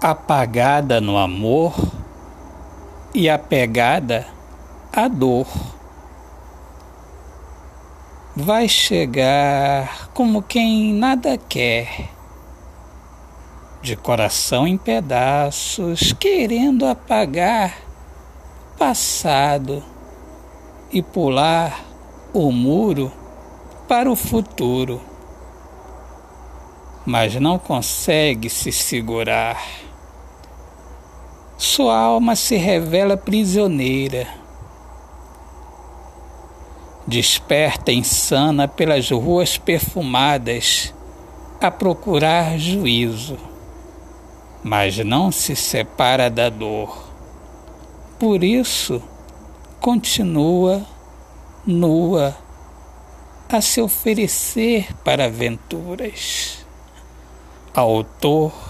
apagada no amor e apegada à dor. Vai chegar como quem nada quer, de coração em pedaços, querendo apagar passado e pular o muro para o futuro, mas não consegue se segurar sua alma se revela prisioneira. Desperta insana pelas ruas perfumadas a procurar juízo, mas não se separa da dor. Por isso, continua nua a se oferecer para aventuras. Autor